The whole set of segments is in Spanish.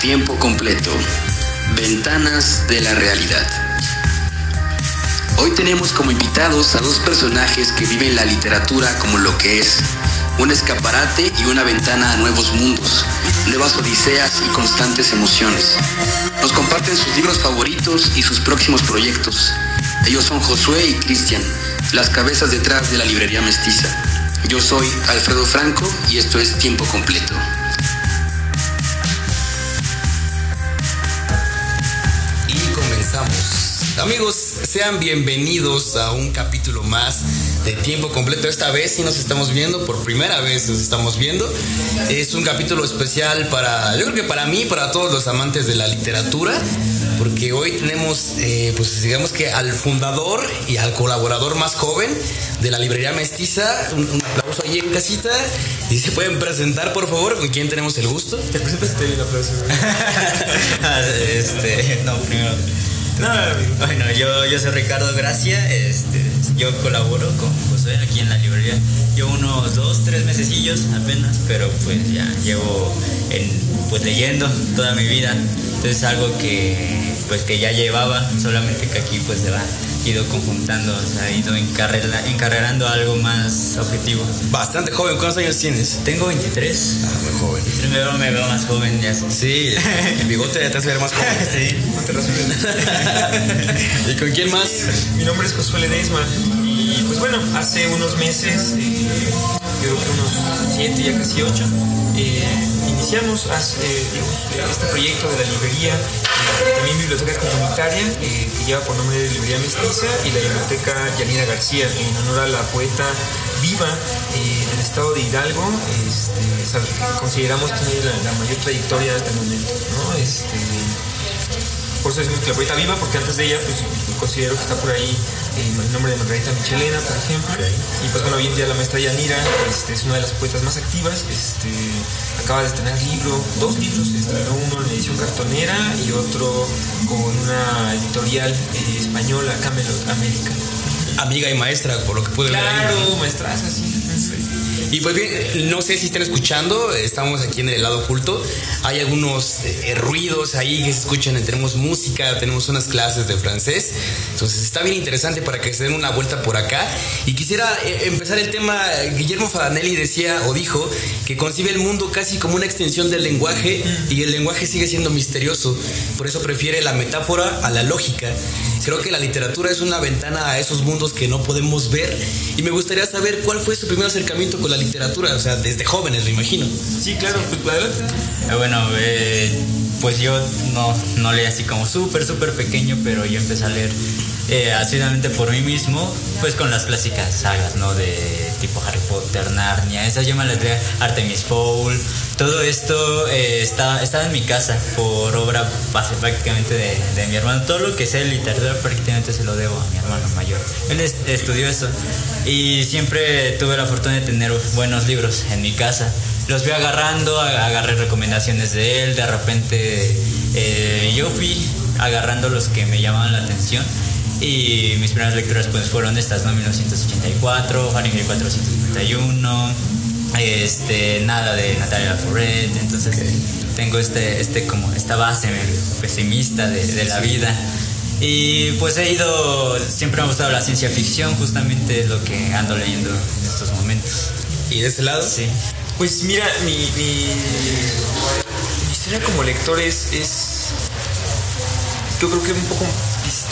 Tiempo completo. Ventanas de la realidad. Hoy tenemos como invitados a dos personajes que viven la literatura como lo que es, un escaparate y una ventana a nuevos mundos, nuevas odiseas y constantes emociones. Nos comparten sus libros favoritos y sus próximos proyectos. Ellos son Josué y Cristian, las cabezas detrás de la librería mestiza. Yo soy Alfredo Franco y esto es Tiempo Completo. Amigos, sean bienvenidos a un capítulo más de tiempo completo. Esta vez sí nos estamos viendo, por primera vez nos estamos viendo. Es un capítulo especial para, yo creo que para mí, para todos los amantes de la literatura, porque hoy tenemos, eh, pues digamos que al fundador y al colaborador más joven de la librería mestiza. Un, un aplauso ahí en casita. Y se pueden presentar, por favor, con quién tenemos el gusto. Te presentas y te doy un aplauso. este, no, primero. No, bueno, yo, yo soy Ricardo Gracia, este, yo colaboro con José aquí en la librería. Llevo unos dos, tres mesecillos apenas, pero pues ya llevo en, pues leyendo toda mi vida. Entonces algo que pues que ya llevaba, solamente que aquí pues se va ido conjuntando, o sea, ido encarrerando algo más objetivo. Bastante joven, ¿cuántos años tienes? Tengo 23. Ah, muy joven. Primero me veo más joven ya. Sí, el bigote ya te hace ver más joven. sí. No te razones. ¿Y con quién más? Mi nombre es Josué Ledesma y pues bueno, hace unos meses, eh, creo que unos 7, ya casi 8, eh, iniciamos eh, este proyecto de la librería, eh, también biblioteca comunitaria, eh, que lleva por nombre de Librería Mestiza, y la biblioteca Yanira García, en honor a la poeta viva del estado de Hidalgo, este, consideramos tiene la, la mayor trayectoria hasta el momento, ¿no? Este, por eso la poeta viva, porque antes de ella, pues considero que está por ahí eh, el nombre de Margarita Michelena, por ejemplo. Y pues bueno, hoy en día la maestra Yanira este, es una de las poetas más activas. Este, acaba de estrenar libro, dos libros, estrenó uno en edición cartonera y otro con una editorial eh, española, Camelot América. Amiga y maestra, por lo que pude ver ahí. Claro, maestraza, sí. Y pues bien, no sé si están escuchando, estamos aquí en el lado oculto. Hay algunos eh, ruidos ahí que se escuchan, tenemos música, tenemos unas clases de francés. Entonces está bien interesante para que se den una vuelta por acá. Y quisiera eh, empezar el tema, Guillermo Fadanelli decía o dijo que concibe el mundo casi como una extensión del lenguaje y el lenguaje sigue siendo misterioso. Por eso prefiere la metáfora a la lógica. Creo que la literatura es una ventana a esos mundos que no podemos ver. Y me gustaría saber cuál fue su primer acercamiento con la literatura, o sea, desde jóvenes, lo imagino. Sí, claro, pues. Eh, Bueno, eh, pues yo no, no leí así como súper, súper pequeño, pero yo empecé a leer eh, asiduamente por mí mismo, pues con las clásicas sagas, ¿no? De tipo Harry Potter, Narnia, esas yo me las leía, Artemis Fowl, todo esto eh, estaba en mi casa por obra base prácticamente de, de mi hermano. Todo lo que sé de literatura prácticamente se lo debo a mi hermano mayor. Él est- estudió eso y siempre tuve la fortuna de tener buenos libros en mi casa los fui agarrando, ag- agarré recomendaciones de él, de repente eh, yo fui agarrando los que me llamaban la atención y mis primeras lecturas pues fueron estas, ¿no? 1984, Fahrenheit 451, este, nada de Natalia Lafourette, entonces tengo este, este como esta base pesimista de, de la vida. Y pues he ido, siempre me ha gustado la ciencia ficción, justamente es lo que ando leyendo en estos momentos. ¿Y de ese lado? Sí. Pues mira, mi, mi, mi historia como lector es, es yo creo que un poco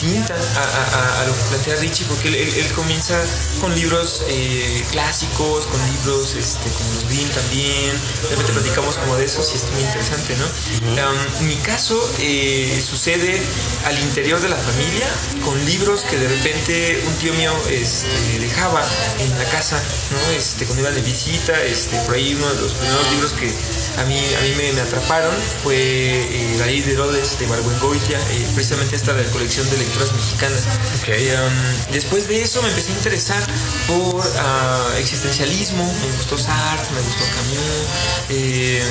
distinta a, a- a- lo que plantea Richie, porque él, él- él comienza con libros eh, clásicos, con libros este, como los Grimm también, de repente platicamos como de eso, y es muy interesante, ¿no? Um, mi caso eh, sucede al interior de la familia, con libros que de repente un tío mío este, dejaba en la casa, ¿no? Este, cuando iba de visita, este, por ahí uno de los primeros libros que a mí, a mí me, me atraparon fue eh, de Herodes de Barguengoitia, eh, precisamente esta de la colección de lecturas mexicanas. Ok. Eh, um, después de eso me empecé a interesar por ah, existencialismo, me gustó Sartre, me gustó Camus, eh,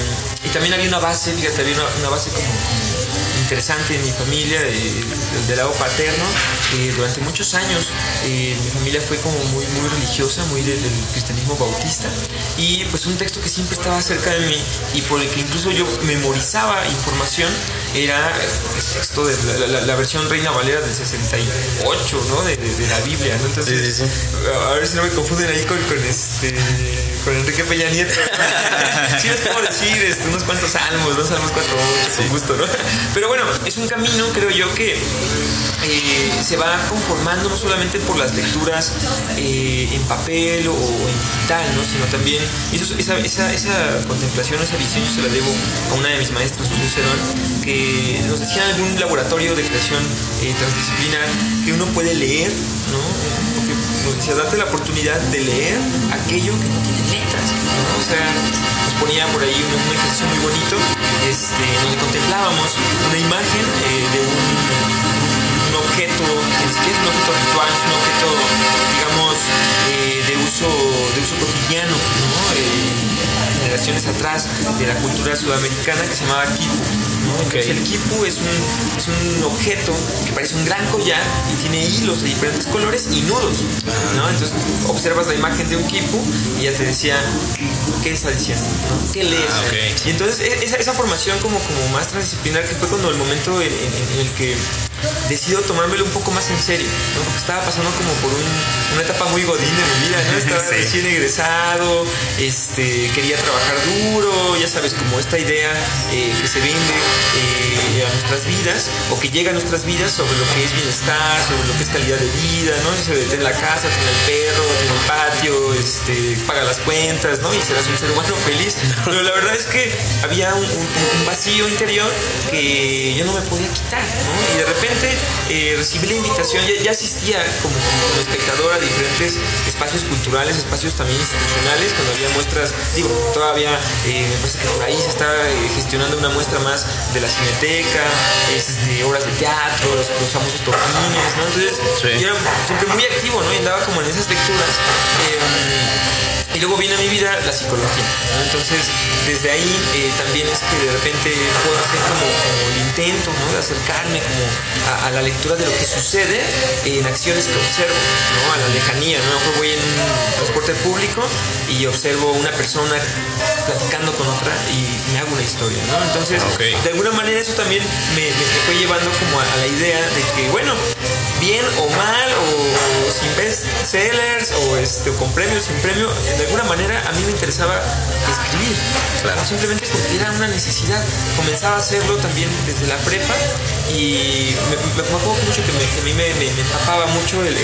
y también había una base, fíjate, había una, una base como, como interesante en mi familia, del lado paterno. durante muchos años mi familia fue como muy, muy religiosa, muy del cristianismo bautista. Y pues un texto que siempre estaba cerca de mí y por el que incluso yo memorizaba información era texto de la, versión Reina Valera del 68, ¿no? De, la Biblia, ¿no? Entonces, a ver si no me confunden ahí con, este con Enrique Peña Nieto. sí, es como decir este, unos cuantos salmos, ¿no? Salmos 4, con gusto, ¿no? Pero bueno, es un camino, creo yo, que eh, se va conformando no solamente por las lecturas eh, en papel o en digital, ¿no? Sino también esa, esa, esa, contemplación, esa visión, yo se la debo a una de mis maestras, Luis Cerón, que nos decía en algún laboratorio de creación eh, transdisciplinar que uno puede leer, ¿no? Porque nos decía, date la oportunidad de leer aquello que no tiene letras, ¿no? O sea, nos ponía por ahí un, ejercicio muy bonito, este, donde contemplábamos una imagen eh, de un, un, objeto, que es un objeto ritual, es un objeto, digamos, eh, de, uso, de uso cotidiano, ¿no? generaciones atrás de la cultura sudamericana que se llamaba kipu el kipu es un, es un objeto que parece un gran collar y tiene hilos de diferentes colores y nudos. ¿no? Entonces observas la imagen de un kipu y ya te decía qué está diciendo, qué lees. Ah, y entonces e, esa, esa, formación como, como más transdisciplinar que fue cuando el momento en, el que decido tomármelo un poco más en serio, porque estaba pasando como por una etapa muy godín de mi vida, ¿no? estaba recién egresado, este, quería trabajar duro, ya sabes, como esta idea eh, que se vende eh, a nuestras vidas o que llega a nuestras vidas sobre lo que es bienestar, sobre lo que es calidad de vida, ¿no? Tener la casa, tener el perro, tener el patio, este, paga las cuentas, ¿no? Y un ser humano feliz. Pero la verdad es que había un, vacío interior que yo no me podía quitar, ¿no? Y de repente eh, recibí la invitación, ya, asistía como, espectador a diferentes espacios culturales, espacios también institucionales, cuando había muestras, digo, todavía eh, me parece que por ahí se está gestionando una muestra más de la cineteca, este, obras de teatro, los, famosos toquines, ¿no? Entonces yo era siempre muy activo, ¿no? Y andaba como en esas lecturas. Y luego viene a mi vida la psicología. Entonces, desde ahí eh, también es que de repente puedo hacer como, el intento ¿no? de acercarme como a, la lectura de lo que sucede en acciones que observo, ¿no? a la lejanía. ¿no? voy en un transporte público y observo una persona platicando con otra y me hago una historia. ¿no? Entonces, de alguna manera eso también me, fue llevando como a, a la idea de que, bueno, bien o mal, o, sin bestsellers, o, este, con premios, sin premio, de alguna manera a mí me interesaba escribir. Claro. Simplemente porque era una necesidad. Comenzaba a hacerlo también desde la prepa y me, me, acuerdo mucho que, a mí me, me, empapaba mucho el,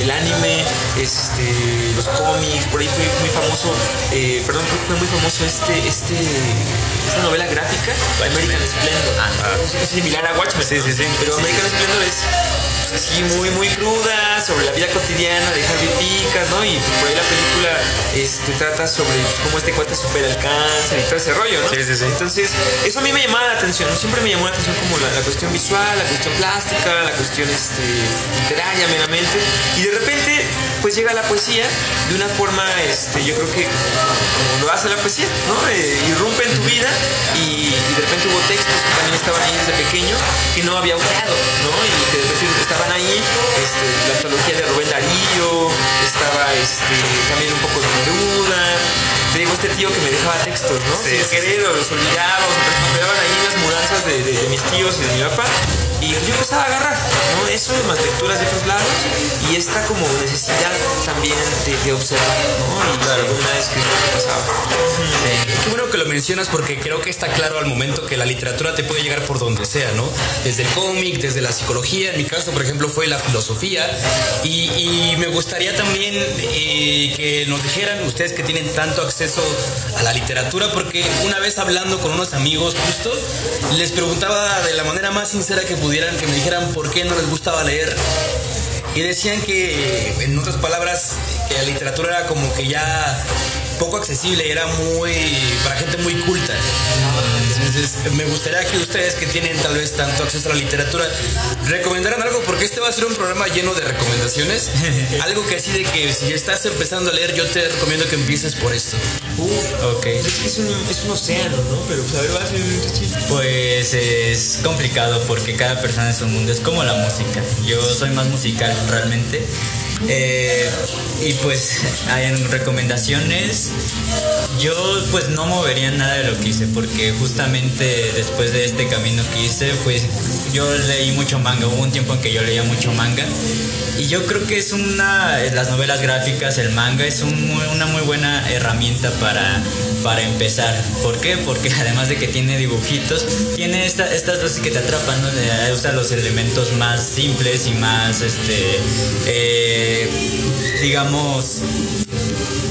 el, anime, este, los cómics, por ahí fue muy famoso, eh, perdón, fue muy famoso este, este, esta novela gráfica, American Splendor. Ah, es similar a Watchmen, sí, sí, sí. pero American Splendor es así muy, muy cruda, sobre la vida cotidiana de Harvey Picas, ¿no? Y por ahí la película este, trata sobre cómo este cuate supera el cáncer y todo ese rollo, ¿no? Sí, sí, sí. Entonces, eso a mí me llamaba la atención, Siempre me llamó la atención como la, cuestión visual, la cuestión plástica, la cuestión este, literaria meramente. Y de repente, pues llega la poesía de una forma, este, yo creo que como lo hace la poesía, ¿no? Eh, irrumpe en tu vida y, de repente hubo textos que también estaban ahí desde pequeño que no había usado, ¿no? Y que de repente estaban ahí, este, la antología de Rubén Darío, estaba este, también un poco de Neruda, te digo, este tío que me dejaba textos, ¿no? Sí, Sin querer, o los olvidaba, o se ahí las mudanzas de, de, mis tíos y de mi papá. Y yo empezaba a agarrar, ¿no? Eso, más lecturas de otros lados y esta como necesidad también de, observar, ¿no? Y claro. una vez que pasaba. Qué bueno que lo mencionas porque creo que está claro al momento que la literatura te puede llegar por donde sea, ¿no? Desde el cómic, desde la psicología, en mi caso, por ejemplo, fue la filosofía. Y, me gustaría también eh, que nos dijeran, ustedes que tienen tanto acceso a la literatura, porque una vez hablando con unos amigos justo, les preguntaba de la manera más sincera que que me dijeran por qué no les gustaba leer. Y decían que, en otras palabras, que la literatura era como que ya poco accesible, era muy para gente muy culta. Entonces, me gustaría que ustedes que tienen tal vez tanto acceso a la literatura, recomendaran algo, porque este va a ser un programa lleno de recomendaciones. algo que así de que si estás empezando a leer, yo te recomiendo que empieces por esto. Uf, ok. Es que es un, es un océano, ¿no? Pero, pues, a ver, vas Pues es complicado porque cada persona es un mundo. Es como la música. Yo soy más musical realmente. Eh, y pues hay recomendaciones. Yo pues no movería nada de lo que hice porque justamente después de este camino que hice, pues yo leí mucho manga. Hubo un tiempo en que yo leía mucho manga. Y yo creo que es una, las novelas gráficas, el manga es una muy buena herramienta para, para empezar. ¿Por qué? Porque además de que tiene dibujitos, tiene estas dos que te atrapan, ¿no? Usa los elementos más simples y más, este, eh, digamos,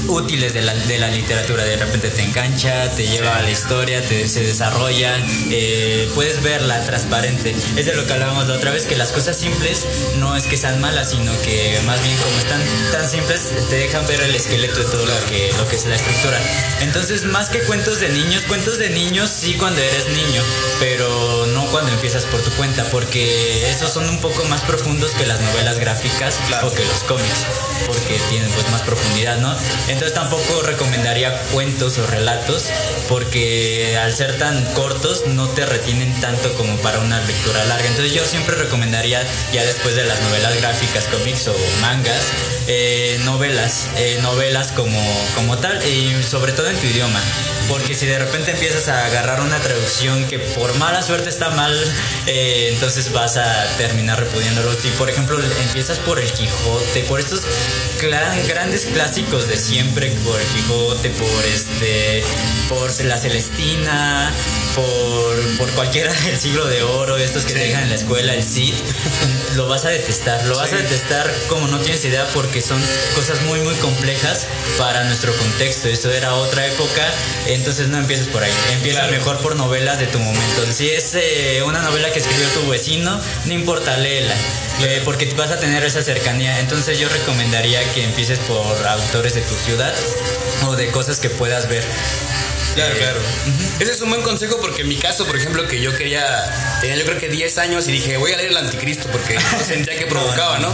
útiles de la, de la, literatura. De repente te engancha, te lleva a la historia, te, se desarrolla, eh, puedes verla transparente. Es de lo que hablábamos la otra vez, que las cosas simples no es que sean malas, sino que más bien como están tan simples, te dejan ver el esqueleto de todo lo, que, lo que es la estructura. Entonces, más que cuentos de niños, cuentos de niños sí cuando eres niño, pero no cuando empiezas por tu cuenta, porque esos son un poco más profundos que las novelas gráficas o que los cómics, porque tienen pues más profundidad, ¿no? Entonces tampoco recomendaría cuentos o relatos porque al ser tan cortos no te retienen tanto como para una lectura larga. Entonces yo siempre recomendaría ya después de las novelas gráficas, cómics o mangas, eh, novelas, eh, novelas como, como tal y sobre todo en tu idioma. Porque si de repente empiezas a agarrar una traducción que por mala suerte está mal, eh, entonces vas a terminar repudiándolo. Si por ejemplo empiezas por el Quijote, por estos grandes clásicos de siempre, por el Quijote, por este, por la Celestina, por, por cualquiera del siglo de oro, estos que te dejan en la escuela, el Cid, lo vas a detestar, lo vas a detestar como no tienes idea porque son cosas muy muy complejas para nuestro contexto. Eso era otra época, entonces no empieces por ahí, empieza mejor por novelas de tu momento. Si es eh, una novela que escribió tu vecino, no importa, léela, eh, porque vas a tener esa cercanía. Entonces yo recomendaría que empieces por autores de tu ciudad o de cosas que puedas ver. Claro, claro. Ese es un buen consejo porque en mi caso, por ejemplo, que yo quería, tenía yo creo que 10 años y dije, voy a leer el anticristo porque sentía que provocaba, ¿no?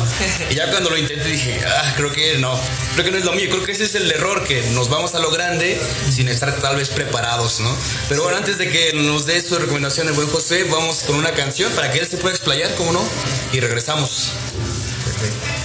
Y ya cuando lo intenté dije, ah, creo que no, creo que no es lo mío, creo que ese es el error, que nos vamos a lo grande sin estar tal vez preparados, ¿no? Pero bueno, antes de que nos dé su recomendación el buen José, vamos con una canción para que él se pueda explayar, ¿cómo no? Y regresamos. Perfecto.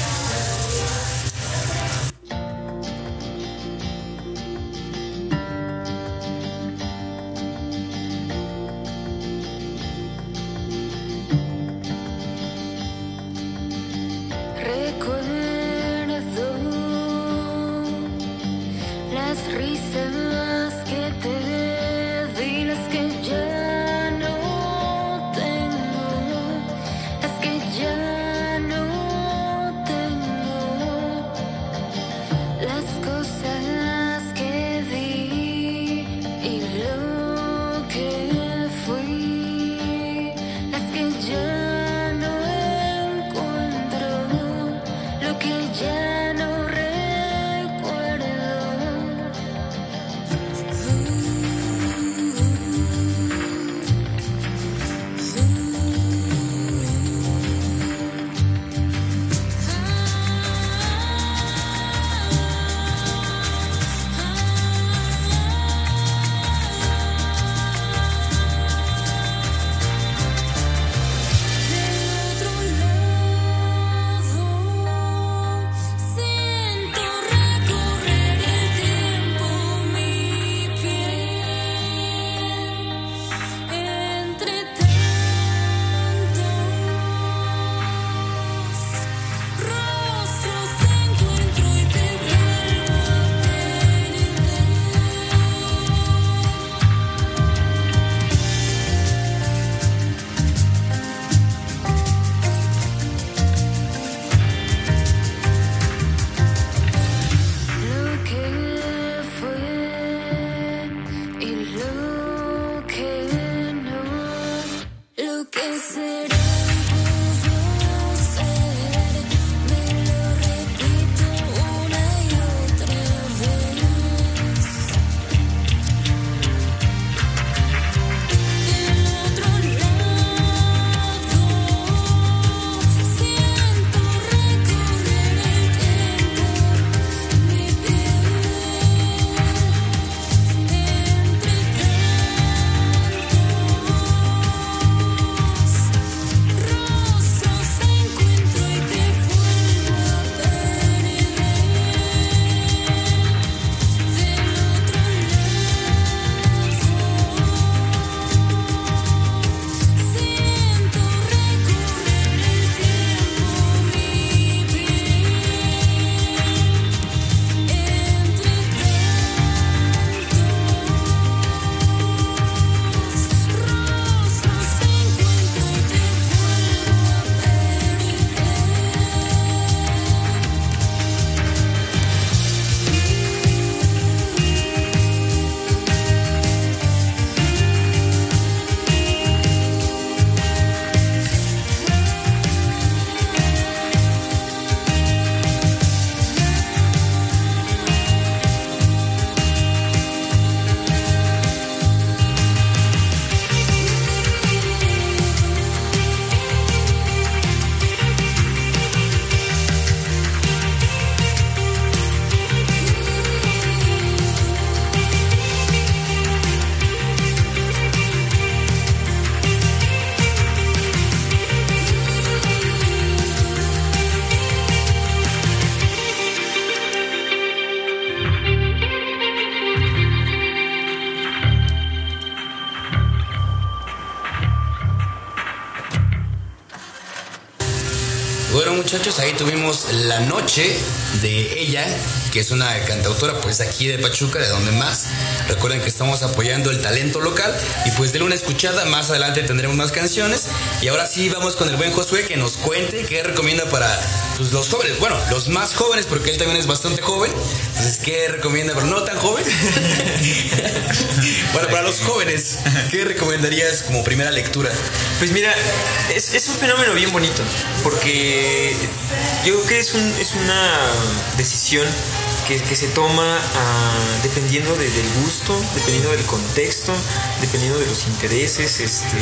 Muchachos, ahí tuvimos La Noche de ella, que es una cantautora pues aquí de Pachuca, de donde más. Recuerden que estamos apoyando el talento local y pues denle una escuchada, más adelante tendremos más canciones. Y ahora sí vamos con el buen Josué que nos cuente qué recomienda para pues, los jóvenes, bueno, los más jóvenes porque él también es bastante joven. Entonces, ¿qué recomienda, pero no tan joven? bueno, para los jóvenes, ¿qué recomendarías como primera lectura? Pues mira, es, un fenómeno bien bonito, porque yo creo que es, un, es una decisión que, que se toma ah, dependiendo de- del gusto, dependiendo del contexto, dependiendo de los intereses, este,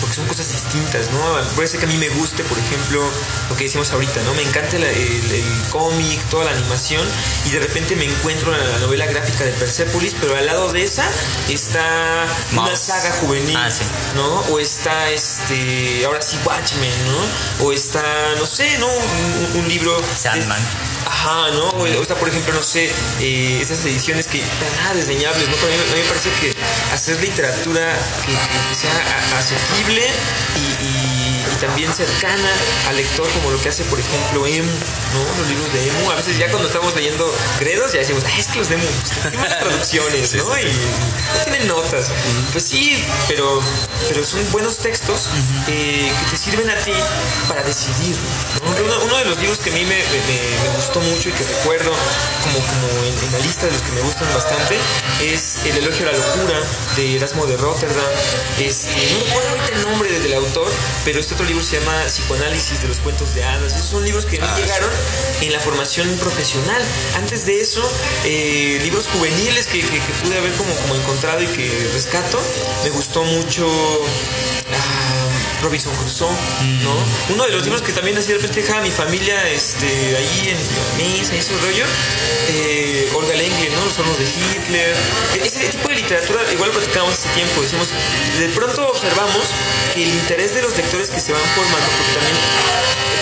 porque son cosas distintas, ¿no? Puede ser que a mí me guste, por ejemplo, lo que decíamos ahorita, ¿no? Me encanta la- el, el cómic, toda la animación, y de repente me encuentro en la novela gráfica de Persepolis, pero al lado de esa está una saga juvenil, Ah, sí. ¿no? O está, este, ahora sí, Watchmen, ¿no? O está, no sé, ¿no? Un, un- un libro... Sandman. Ajá, ¿no? O, está, por ejemplo, no sé, eh, esas ediciones que para nada desdeñables, ¿no? Pero a mí, a me parece que hacer literatura que, sea asequible y también cercana al lector, como lo que hace, por ejemplo, Emu, ¿no? Los libros de Emu. A veces ya cuando estamos leyendo Gredos, ya decimos, "Ay, es que los de Emu pues, tienen buenas traducciones, ¿no? Y no tienen notas. Pues sí, pero, pero son buenos textos eh, que te sirven a ti para decidir. ¿no? Uno, uno de los libros que a mí me, me- me gustó mucho y que recuerdo como, como en, en la lista de los que me gustan bastante es El elogio a la locura de Erasmo de Rotterdam. Este, no recuerdo ahorita el nombre del autor, pero este otro libro se llama Psicoanálisis de los cuentos de hadas. Esos son libros que a mí llegaron en la formación profesional. Antes de eso, eh, libros juveniles que, que- que pude haber como, como encontrado y que rescato. Me gustó mucho ah, Robinson Crusoe, ¿no? Uno de los libros que también así de repente dejaba a mi familia este, ahí en la mesa y ese rollo. eh, Olga Lengle, ¿no? Los hornos de Hitler. Ese tipo de literatura, igual lo platicábamos hace tiempo, decimos, de pronto observamos que el interés de los lectores que se van formando, porque también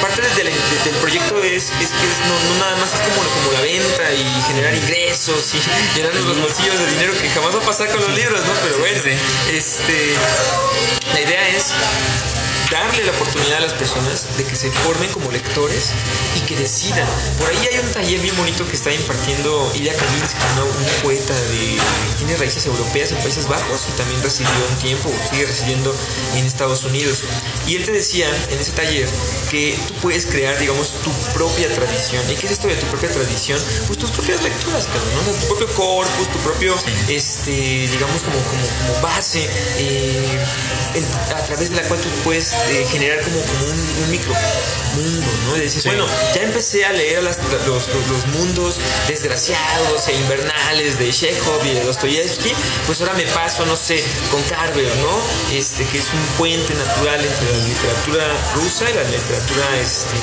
parte del, del- del proyecto es, es que es- no, no nada más es como, como la venta y generar ingresos y llenarnos los bolsillos de dinero que jamás va a pasar con los libros, ¿no? Pero bueno, este, la idea es darle la oportunidad a las personas de que se formen como lectores y que decidan. Por ahí hay un taller bien bonito que está impartiendo Ilya Kaminsky, ¿no? un poeta de tiene raíces europeas en Países Bajos y también residió un tiempo, sigue residiendo en Estados Unidos. Y él te decía en ese taller que tú puedes crear, digamos, tu propia tradición. ¿Y qué es esto de tu propia tradición? Pues tus propias lecturas, cabrón, ¿no? O sea, tu propio corpus, tu propio, este, digamos, como, como, como base, eh, en- a través de la cual tú puedes eh, generar como, como un, un micro mundo, ¿no? Decir, bueno, ya empecé a leer las- los, los- mundos desgraciados e invernales de Chekhov y de Dostoyevsky, pues ahora me paso, no sé, con Carver, ¿no? Este, que es un puente natural entre la literatura rusa y la literatura este,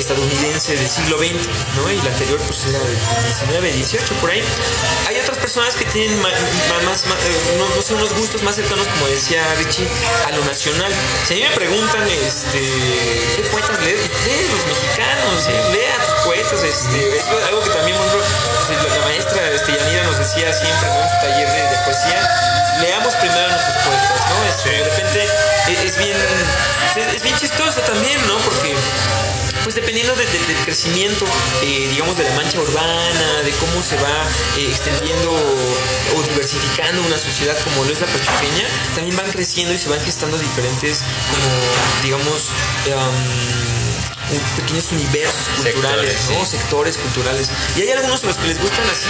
estadounidense del siglo XX, ¿no? Y la anterior, pues era del 19, 18, por ahí. Hay otras personas que tienen más, ma- eh, no, no sé, unos gustos más cercanos, como decía Richie, a lo nacional. Si a mí me preguntan, este, ¿qué poetas lees? Lee los mexicanos, eh, lea a tus poetas, este, es algo que también, por ejemplo, la, maestra este, Yanira nos decía siempre ¿no? en su taller de, de poesía, leamos primero nuestros poetas, ¿no? Este, De repente es, es bien, es, es bien chistoso también, ¿no? Porque pues dependiendo de- de- del crecimiento, eh, digamos, de la mancha urbana, de cómo se va eh, extendiendo o diversificando una sociedad como lo es la pachuqueña, también van creciendo y se van gestando diferentes, como, digamos, un- pequeños universos culturales, Sectores, ¿no? sí. Sectores culturales. Y hay algunos a los que les gustan así,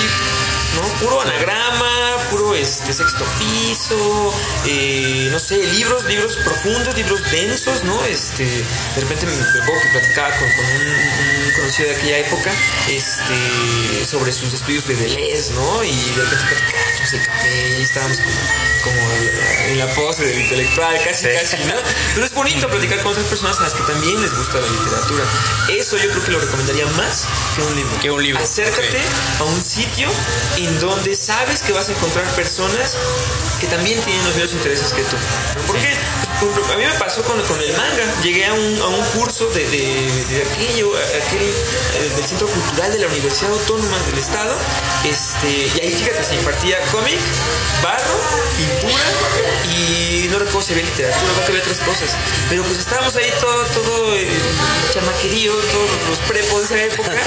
¿no? Puro anagrama, puro este sexto piso, eh, no sé, libros, libros profundos, libros densos, ¿no? Este, de repente me, acuerdo que platicaba con, con un, un conocido de aquella época, este, sobre sus estudios de Deleuze, ¿no? Y de repente platicábamos el café y estábamos como, como en la pose del intelectual, casi, casi, ¿no? Pero es bonito platicar con otras personas a las que también les gusta la literatura. Eso yo creo que lo recomendaría más que un libro. Que un libro, Acércate a un sitio en donde sabes que vas a encontrar personas que también tienen los mismos intereses que tú. ¿no? Por ejemplo, a mí me pasó con, con el manga. Llegué a un, a un curso de, de- de aquello, aquel, eh, del Centro Cultural de la Universidad Autónoma del Estado. Este, y ahí fíjate, se impartía cómic, barro, pintura y no recuerdo si había literatura, que había otras cosas. Pero pues estábamos ahí todo, todo el chamaquerío, todos los prepos de esa época.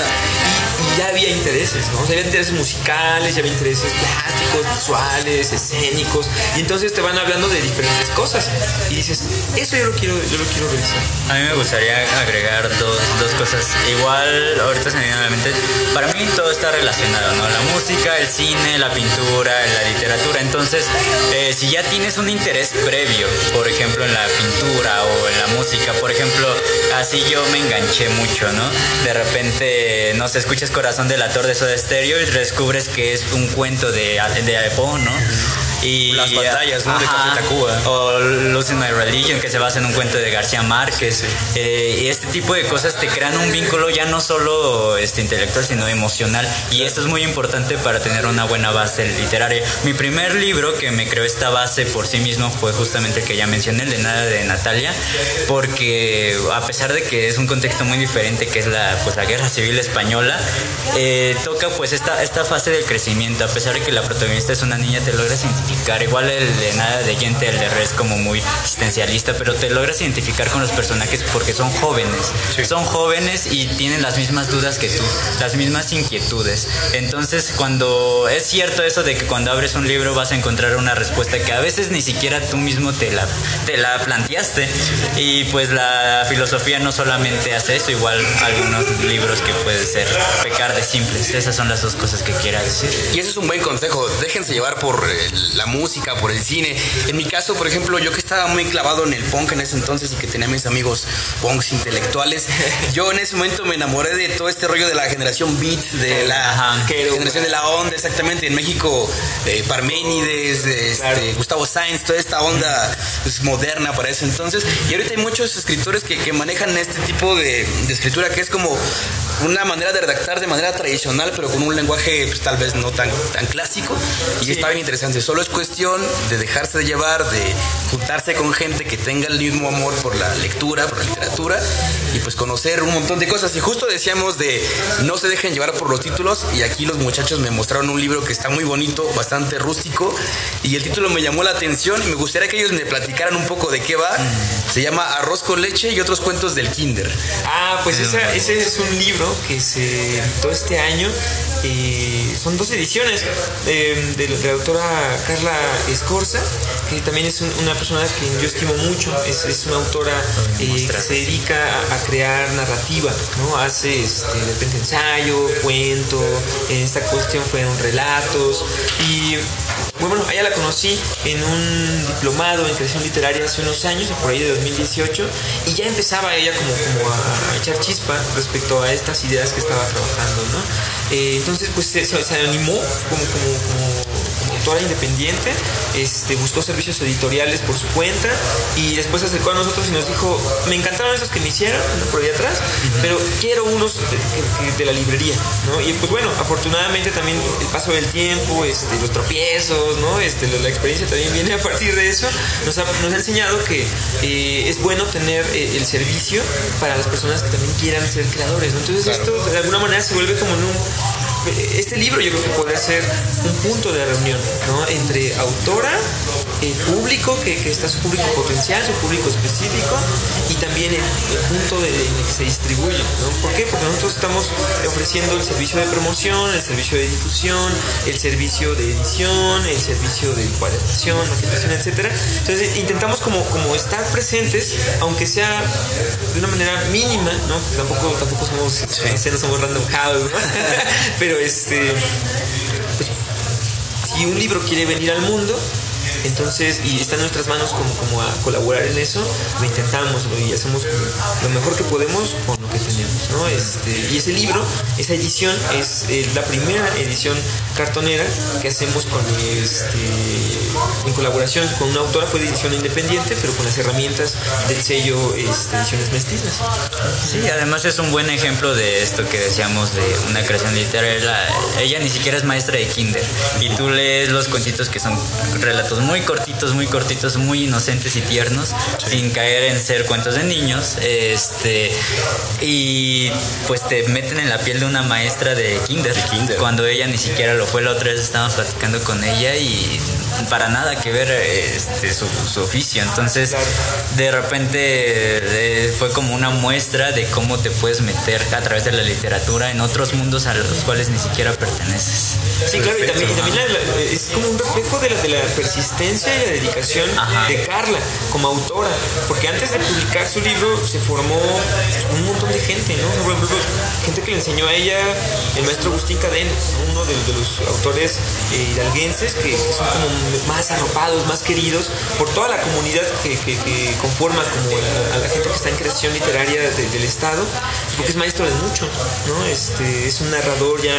ya había intereses, ¿no? O sea, había intereses musicales, ya había intereses plásticos, visuales, escénicos. Y entonces te van hablando de diferentes cosas. Y dices, eso yo lo quiero, yo lo quiero revisar. A mí me gustaría agregar dos, dos cosas. Igual, ahorita se me viene a la mente, para mí todo está relacionado, ¿no? La música, el cine, la pintura, la literatura. Entonces, eh, si ya tienes un interés previo, por ejemplo, en la pintura o en la música, por ejemplo, así yo me enganché mucho, ¿no? De repente, no sé, escuchas Corazón de la Torre de Soda Stereo y descubres que es un cuento de, de Poe, ¿no? Y, las batallas ¿no? de Café Tacuba. O Losing My Religion, que se basa en un cuento de García Márquez. Eh, y este tipo de cosas te crean un vínculo ya no solo este, intelectual, sino emocional. Y esto es muy importante para tener una buena base literaria. Mi primer libro que me creó esta base por sí mismo fue justamente el que ya mencioné, el de Nada de Natalia, porque a pesar de que es un contexto muy diferente, que es la, pues, la guerra civil española, eh, toca pues esta, esta fase del crecimiento. A pesar de que la protagonista es una niña, te logras identificar Igual el de nada de gente, el de Red es como muy existencialista, pero te logras identificar con los personajes porque son jóvenes. Son jóvenes y tienen las mismas dudas que tú, las mismas inquietudes. Entonces, cuando es cierto eso de que cuando abres un libro vas a encontrar una respuesta que a veces ni siquiera tú mismo te la, te la planteaste. Y pues la filosofía no solamente hace eso, igual algunos libros que puede ser pecar de simples. Esas son las dos cosas que quiera decir. Y ese es un buen consejo. Déjense llevar por la música, por el cine. En mi caso, por ejemplo, yo que estaba muy clavado en el punk en ese entonces y que tenía mis amigos punks intelectuales, yo en ese momento me enamoré de todo este rollo de la generación beat, de la generación de la onda, exactamente. En México, eh, Parménides, este, Gustavo Sainz, toda esta onda pues, moderna para ese entonces. Y ahorita hay muchos escritores que, que manejan este tipo de, de, escritura que es como una manera de redactar de manera tradicional, pero con un lenguaje pues, tal vez no tan, tan clásico. Y está bien interesante. Solo es cuestión de dejarse de llevar, de juntarse con gente que tenga el mismo amor por la lectura, por la literatura y pues conocer un montón de cosas. Y justo decíamos de no se dejen llevar por los títulos y aquí los muchachos me mostraron un libro que está muy bonito, bastante rústico y el título me llamó la atención y me gustaría que ellos me platicaran un poco de qué va. Se llama Arroz con leche y otros cuentos del kinder. Ah, pues ese es un libro que se editó este año. Eh, son dos ediciones eh, de, de la autora Carla Escorza, que también es una persona que yo estimo mucho, es, una autora eh, que se dedica a, crear narrativa, ¿no? Hace este, de repente ensayo, cuento, en esta cuestión fueron relatos y bueno, ella la conocí en un diplomado en creación literaria hace unos años, por ahí de 2018, y ya empezaba ella como, como a echar chispa respecto a estas ideas que estaba trabajando, ¿no? Eh, entonces, pues se, se animó como, como, como autora independiente, este, buscó servicios editoriales por su cuenta y después se acercó a nosotros y nos dijo, me encantaron esos que me hicieron por ahí atrás, pero quiero unos de, la librería, ¿no? Y pues bueno, afortunadamente también el paso del tiempo, este, los tropiezos, ¿no? Este, la, experiencia también viene a partir de eso, nos ha, nos ha enseñado que eh, es bueno tener eh, el servicio para las personas que también quieran ser creadores, ¿no? Entonces esto de alguna manera se vuelve como en un este libro yo creo que podría ser un punto de reunión ¿no? entre autora, el público, que, está su público potencial, su público específico, y también el, punto de, que se distribuye. ¿no? ¿Por qué? Porque nosotros estamos ofreciendo el servicio de promoción, el servicio de difusión, el servicio de edición, el servicio de encuadernación, maquetación, etc. Entonces intentamos como, como estar presentes, aunque sea de una manera mínima, ¿no? tampoco, tampoco somos, no, somos random house, ¿no? Pero este, pues, si un libro quiere venir al mundo, entonces, y está en nuestras manos como, como a colaborar en eso, lo intentamos y hacemos lo mejor que podemos con lo que tenemos, ¿no? Este, y ese libro, esa edición, es eh, la primera edición cartonera que hacemos con este, en colaboración con una autora, fue de edición independiente, pero con las herramientas del sello este, Ediciones Mestizas. Sí, además es un buen ejemplo de esto que decíamos de una creación literaria. Ella ni siquiera es maestra de kinder y tú lees los cuentitos que son relatos muy cortitos, muy cortitos, muy inocentes y tiernos, sin caer en ser cuentos de niños. Este, y pues te meten en la piel de una maestra de kinder, kinder. cuando ella ni siquiera lo fue. La otra vez estábamos platicando con ella y para nada que ver este, su, su oficio. Entonces, de repente eh, fue como una muestra de cómo te puedes meter a través de la literatura en otros mundos a los cuales ni siquiera perteneces. Sí, claro, y también, y también la- la- es como un reflejo de la, de la persistencia y la dedicación Ajá. de Carla como autora, porque antes de publicar su libro se formó un montón de gente, ¿no? Gente que le enseñó a ella el maestro Agustín Cadena, ¿no? uno de, de los autores eh, hidalguenses que, que son como más arropados, más queridos por toda la comunidad que, conforma como a, la gente que está en creación literaria de- del Estado, porque es maestro de mucho, ¿no? Este, es un narrador ya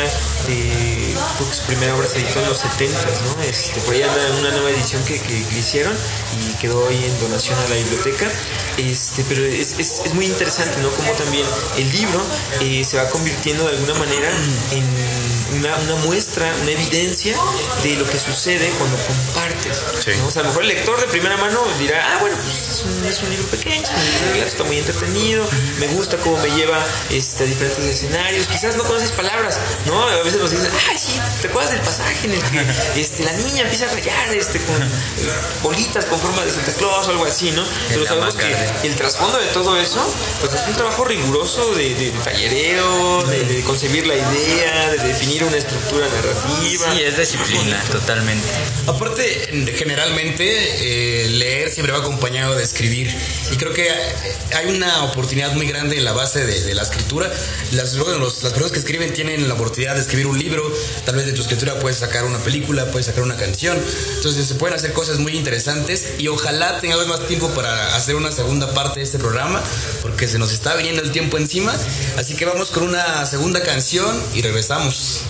de, creo que su primera obra se editó en los 70, ¿no? Este, por ahí anda una nueva edición que, que- que hicieron y quedó ahí en donación a la biblioteca, este, pero es, es- es muy interesante, ¿no? Como también el libro eh, se va convirtiendo de alguna manera en una, una muestra, una evidencia de lo que sucede cuando compartes. ¿no? O sea, a lo mejor el lector de primera mano dirá, ah, bueno, pues es un, es un libro pequeño, está muy entretenido, me gusta cómo me lleva este, a diferentes escenarios, quizás no conoces palabras, ¿no? A veces nos dicen, ay, sí, ¿te acuerdas del pasaje en el que este, la niña empieza a rayar este, con bolitas con forma de Santa Claus o algo así, ¿no? Pero sabemos manga, que el trasfondo de todo eso, pues es un trabajo riguroso de, de, de tallereo, de, de concebir la idea, de definir una estructura narrativa. Sí, es disciplina, totalmente. Aparte, generalmente eh, leer siempre va acompañado de escribir. Y creo que hay una oportunidad muy grande en la base de, de la escritura. Las, los- las personas que escriben tienen la oportunidad de escribir un libro. Tal vez de tu escritura puedes sacar una película, puedes sacar una canción. Entonces se pueden hacer cosas muy interesantes. Y ojalá tengamos más tiempo para hacer una segunda parte de este programa. Porque se nos está viniendo el tiempo encima. Así que vamos con una segunda canción y regresamos.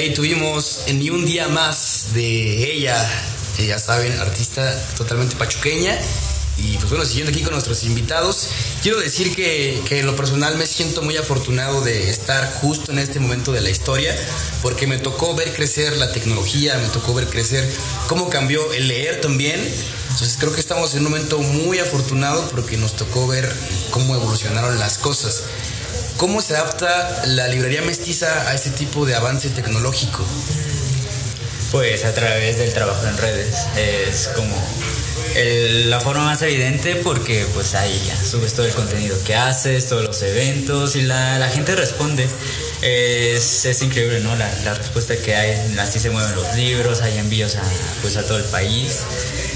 Ahí tuvimos Ni un día más de ella, que ya saben, artista totalmente pachuqueña. Y pues bueno, siguiendo aquí con nuestros invitados, quiero decir que, que en lo personal me siento muy afortunado de estar justo en este momento de la historia, porque me tocó ver crecer la tecnología, me tocó ver crecer cómo cambió el leer también. Entonces creo que estamos en un momento muy afortunado porque nos tocó ver cómo evolucionaron las cosas. ¿Cómo se adapta la librería mestiza a este tipo de avance tecnológico? Pues a través del trabajo en redes. Es como la forma más evidente porque pues ahí ya subes todo el contenido que haces, todos los eventos y la gente responde. Es, es increíble, ¿no? La, la respuesta que hay. Así se mueven los libros, hay envíos a, pues, a todo el país.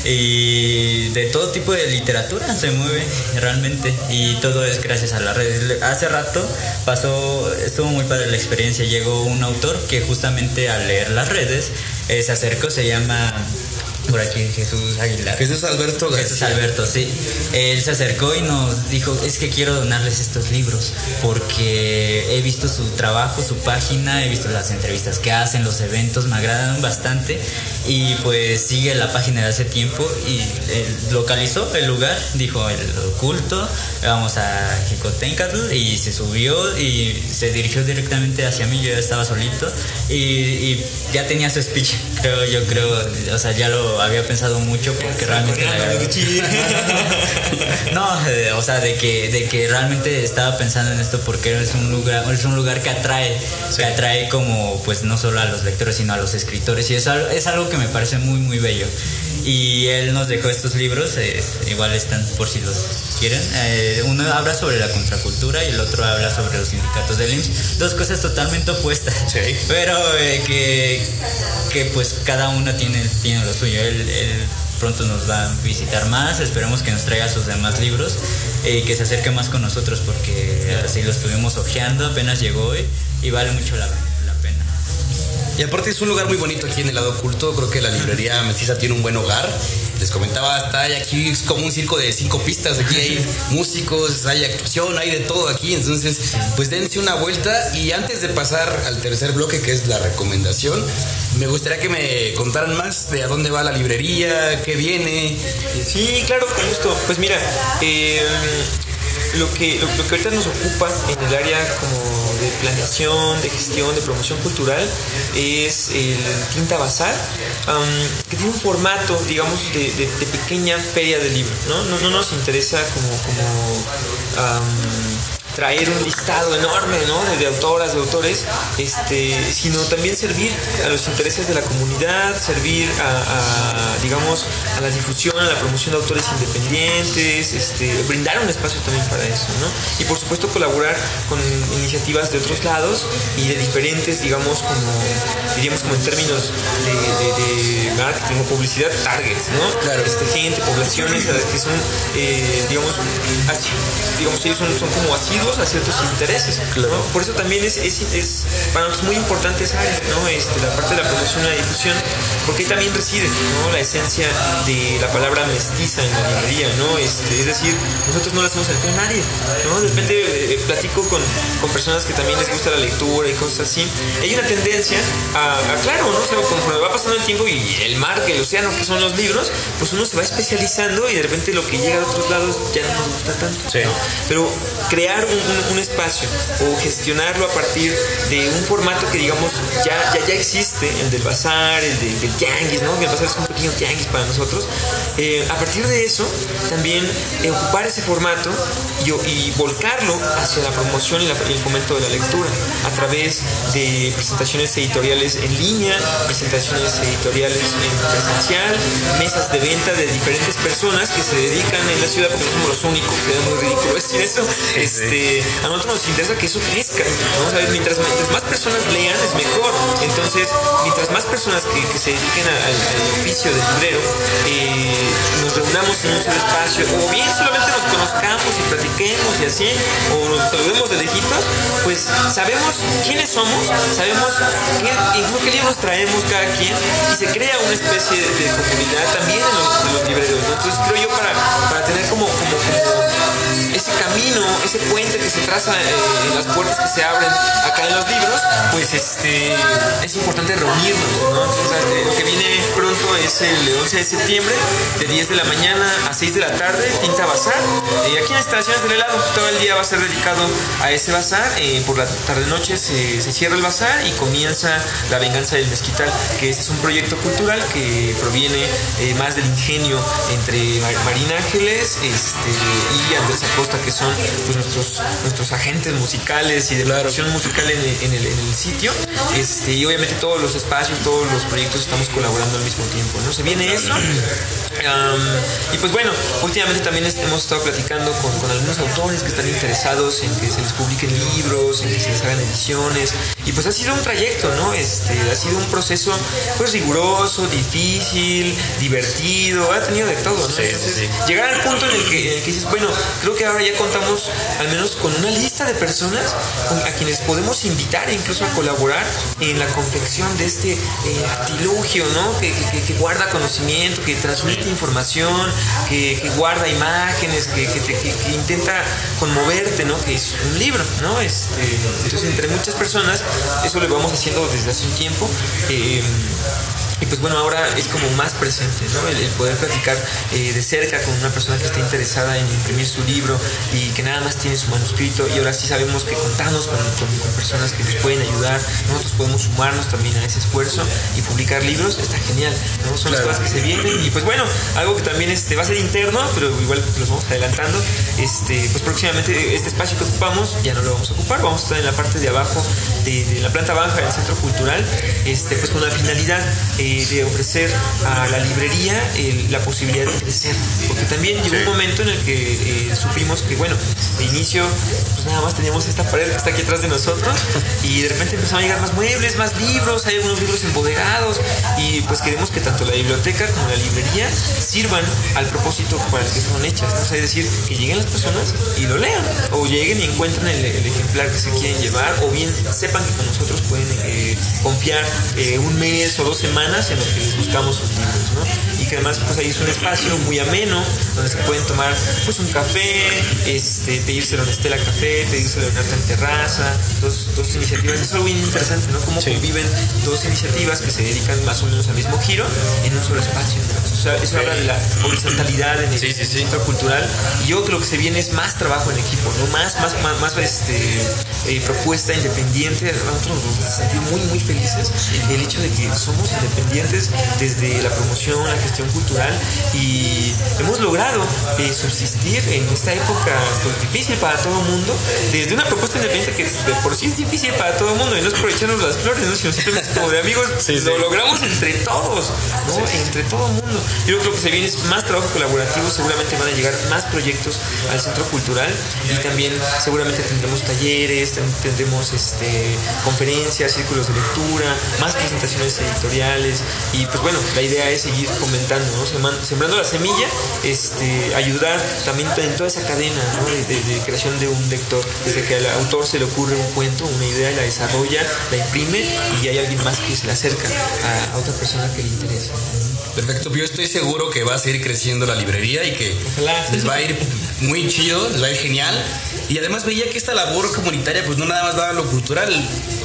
Y de todo tipo de literatura se mueve realmente. Y todo es gracias a las redes. Hace rato pasó, estuvo muy padre la experiencia. Llegó un autor que justamente al leer las redes eh, se acercó, se llama por aquí Jesús Aguilar. Jesús Alberto Jesús García. Alberto, sí. Él se acercó y nos dijo, es que quiero donarles estos libros porque he visto su trabajo, su página, he visto las entrevistas que hacen, los eventos, me agradan bastante y pues sigue la página de hace tiempo y él localizó el lugar, dijo el oculto, vamos a Jicotencatl y se subió y se dirigió directamente hacia mí, yo ya estaba solito y, y ya tenía su speech, creo, yo creo, o sea, ya lo había pensado mucho porque realmente agradó. No, o sea, de que, de que realmente estaba pensando en esto porque es un lugar, es un lugar que atrae, que atrae como pues no solo a los lectores sino a los escritores y eso es algo que me parece muy muy bello. Y él nos dejó estos libros, eh, igual están por si los quieren. Eh, uno habla sobre la contracultura y el otro habla sobre los sindicatos del IMSS. Dos cosas totalmente opuestas. Sí. Pero eh, que, que pues cada uno tiene, tiene lo suyo. Él, él pronto nos va a visitar más, esperemos que nos traiga sus demás libros y que se acerque más con nosotros porque así lo estuvimos hojeando, apenas llegó hoy y vale mucho la, la pena. Y aparte es un lugar muy bonito aquí en el lado oculto. Creo que la librería mestiza tiene un buen hogar. Les comentaba, está aquí es como un circo de cinco pistas. Aquí hay músicos, hay actuación, hay de todo aquí. Entonces, pues dense una vuelta. Y antes de pasar al tercer bloque, que es la recomendación, me gustaría que me contaran más de a dónde va la librería, qué viene. Sí, claro, con gusto. Pues mira, eh, lo, que, lo, que ahorita nos ocupa en el área como de planeación, de gestión, de promoción cultural es el Quinta Bazar, que tiene un formato, digamos, de, pequeña feria de libros, ¿no? No, no nos interesa como, como traer un listado enorme ¿no? de, autoras, de autores, este, sino también servir a los intereses de la comunidad, servir a, a, digamos, a la difusión, a la promoción de autores independientes, este, brindar un espacio también para eso, ¿no? Y por supuesto colaborar con iniciativas de otros lados y de diferentes, digamos, como, diríamos como en términos de, de- de marketing o publicidad, targets, ¿no? Claro. Este, gente, poblaciones a las que son, eh, digamos, así, digamos, ellos son, son como asiduos a ciertos intereses. ¿no? Por eso también es, es, es- para nosotros muy importante esa área, ¿no? Este, la parte de la promoción y la difusión, porque ahí también reside ¿no? la esencia de la palabra mestiza en la librería, ¿no? Este, es decir, nosotros no le hacemos a nadie, ¿no? De repente eh, platico con, con personas que también les gusta la lectura y cosas así. Hay una tendencia a, a, claro, ¿no? O sea, conforme va pasando el tiempo y el mar, el océano, que son los libros, pues uno se va especializando y de repente lo que llega de otros lados ya no nos gusta tanto. Sí. ¿no? Pero crear un, un- espacio o gestionarlo a partir de un formato que digamos ya, ya, ya existe, el del bazar, el de- del tianguis, ¿no? Que el bazar es un pequeño tianguis para nosotros. Eh, a partir de eso, también eh, ocupar ese formato y, y volcarlo hacia la promoción y, la- y el fomento de la lectura a través de presentaciones editoriales en línea, presentaciones editoriales en presencial, mesas de venta de diferentes personas que se dedican en la ciudad, porque no somos los únicos, queda muy ridículo decir eso. Este, a nosotros nos interesa que eso crezca, ¿no? O sea, mientras, más personas lean es mejor. Entonces, mientras más personas que, se dediquen al, al oficio de librero, eh, nos reunamos en un solo espacio, o bien solamente nos conozcamos y platiquemos y así, o nos saludemos de lejitos, pues sabemos quiénes somos, sabemos qué, qué libros traemos cada quien, y se crea una especie de, comunidad también en los, en libreros. Entonces creo yo para, para tener como ese camino, ese puente que se traza eh, en las puertas que se abren acá en los libros, pues este es importante reunirnos, ¿no? Eh, lo que viene pronto es el 11 de septiembre, de 10 de la mañana a 6 de la tarde, Tinta Bazar, eh, aquí en las instalaciones del helado, todo el día va a ser dedicado a ese bazar, eh, por la tarde-noche se, se cierra el bazar y comienza La Venganza del Mezquital, que este es un proyecto cultural que proviene eh, más del ingenio entre Mar- Marina Ángeles este, y Andrés Acosta, que son pues, nuestros, nuestros agentes musicales y de producción musical en el, en el- en el sitio. Este, y obviamente todos los espacios, todos los proyectos estamos colaborando al mismo tiempo. ¿no? Se viene eso. Am, y pues bueno, últimamente también hemos estado platicando con, con algunos autores que están interesados en que se les publiquen libros, en que se les hagan ediciones. Y pues ha sido un trayecto, ¿no? Este, ha sido un proceso pues riguroso, difícil, divertido, ha tenido de todo, ¿no? Entonces, llegar al punto en el, que, en el que dices, bueno, creo que ahora ya contamos al menos con una lista de personas a quienes podemos invitar e incluso a colaborar en la confección de este eh, ¿no? Que, guarda conocimiento, que transmite información, que, guarda imágenes, que intenta conmoverte, ¿no? Que es un libro, ¿no? Este, entonces, entre muchas personas, eso lo vamos haciendo desde hace un tiempo. eh, y pues bueno, ahora es como más presente, ¿no? El, el poder platicar eh, de cerca con una persona que está interesada en imprimir su libro y que nada más tiene su manuscrito. Y ahora sí sabemos que contamos con, con- con personas que nos pueden ayudar, nosotros podemos sumarnos también a ese esfuerzo y publicar libros, está genial, ¿no? Son las cosas que se vienen. Y pues bueno, algo que también este, va a ser interno, pero igual los vamos adelantando, este, pues próximamente este espacio que ocupamos ya no lo vamos a ocupar, vamos a estar en la parte de abajo de, de la planta baja del centro cultural, este, pues con la finalidad eh, de ofrecer a la librería la posibilidad de crecer, porque también llegó un momento en el que eh, supimos que, bueno, de inicio, pues nada más teníamos esta pared que está aquí atrás de nosotros y de repente empezaron a llegar más muebles, más libros, hay algunos libros embodegados y pues queremos que tanto la biblioteca como la librería sirvan al propósito para el que son hechas, ¿no? O sea, es decir, que lleguen las personas y lo lean, o lleguen y encuentren el, el ejemplar que se quieren llevar, o bien sepan que con nosotros pueden eh, confiar eh, un mes o dos semanas en lo que les buscamos sus libros, ¿no? Y que además pues ahí es un espacio muy ameno, donde se pueden tomar pues un café, este, pedírselo en Estela Café, pedírselo en Arte en Terraza, dos, dos iniciativas, es algo bien interesante, ¿no? Cómo conviven dos iniciativas que se dedican más o menos al mismo giro en un solo espacio, ¿no? Sea, eso habla de la horizontalidad en el centro cultural y yo creo que lo que se viene es más trabajo en equipo, ¿no? Más, más, más, más, este, eh, propuesta independiente, nosotros nos sentir muy, muy felices el hecho de que somos independientes desde la promoción, la gestión cultural y hemos logrado eh, subsistir en esta época pues, difícil para todo el mundo, desde una propuesta independiente que de por sí es difícil para todo el mundo y no es por echarnos las flores, ¿no? sino simplemente como de amigos, lo logramos entre todos, ¿no? entre todo el mundo. Yo creo que se viene más trabajo colaborativo, seguramente van a llegar más proyectos al centro cultural y también seguramente tendremos talleres, ten- tendremos este, conferencias, círculos de lectura, más presentaciones editoriales y pues bueno, la idea es seguir comentando, ¿no? Sembrando la semilla, este, ayudar también en toda esa cadena ¿no? de, de- de creación de un lector, desde que al autor se le ocurre un cuento, una idea, la desarrolla, la imprime y hay alguien más que se le acerca a, a otra persona que le interesa. Perfecto, yo estoy seguro que va a seguir creciendo la librería y que Ojalá. les va a ir muy chido, les va a ir genial. Y además veía que esta labor comunitaria pues no nada más va a lo cultural,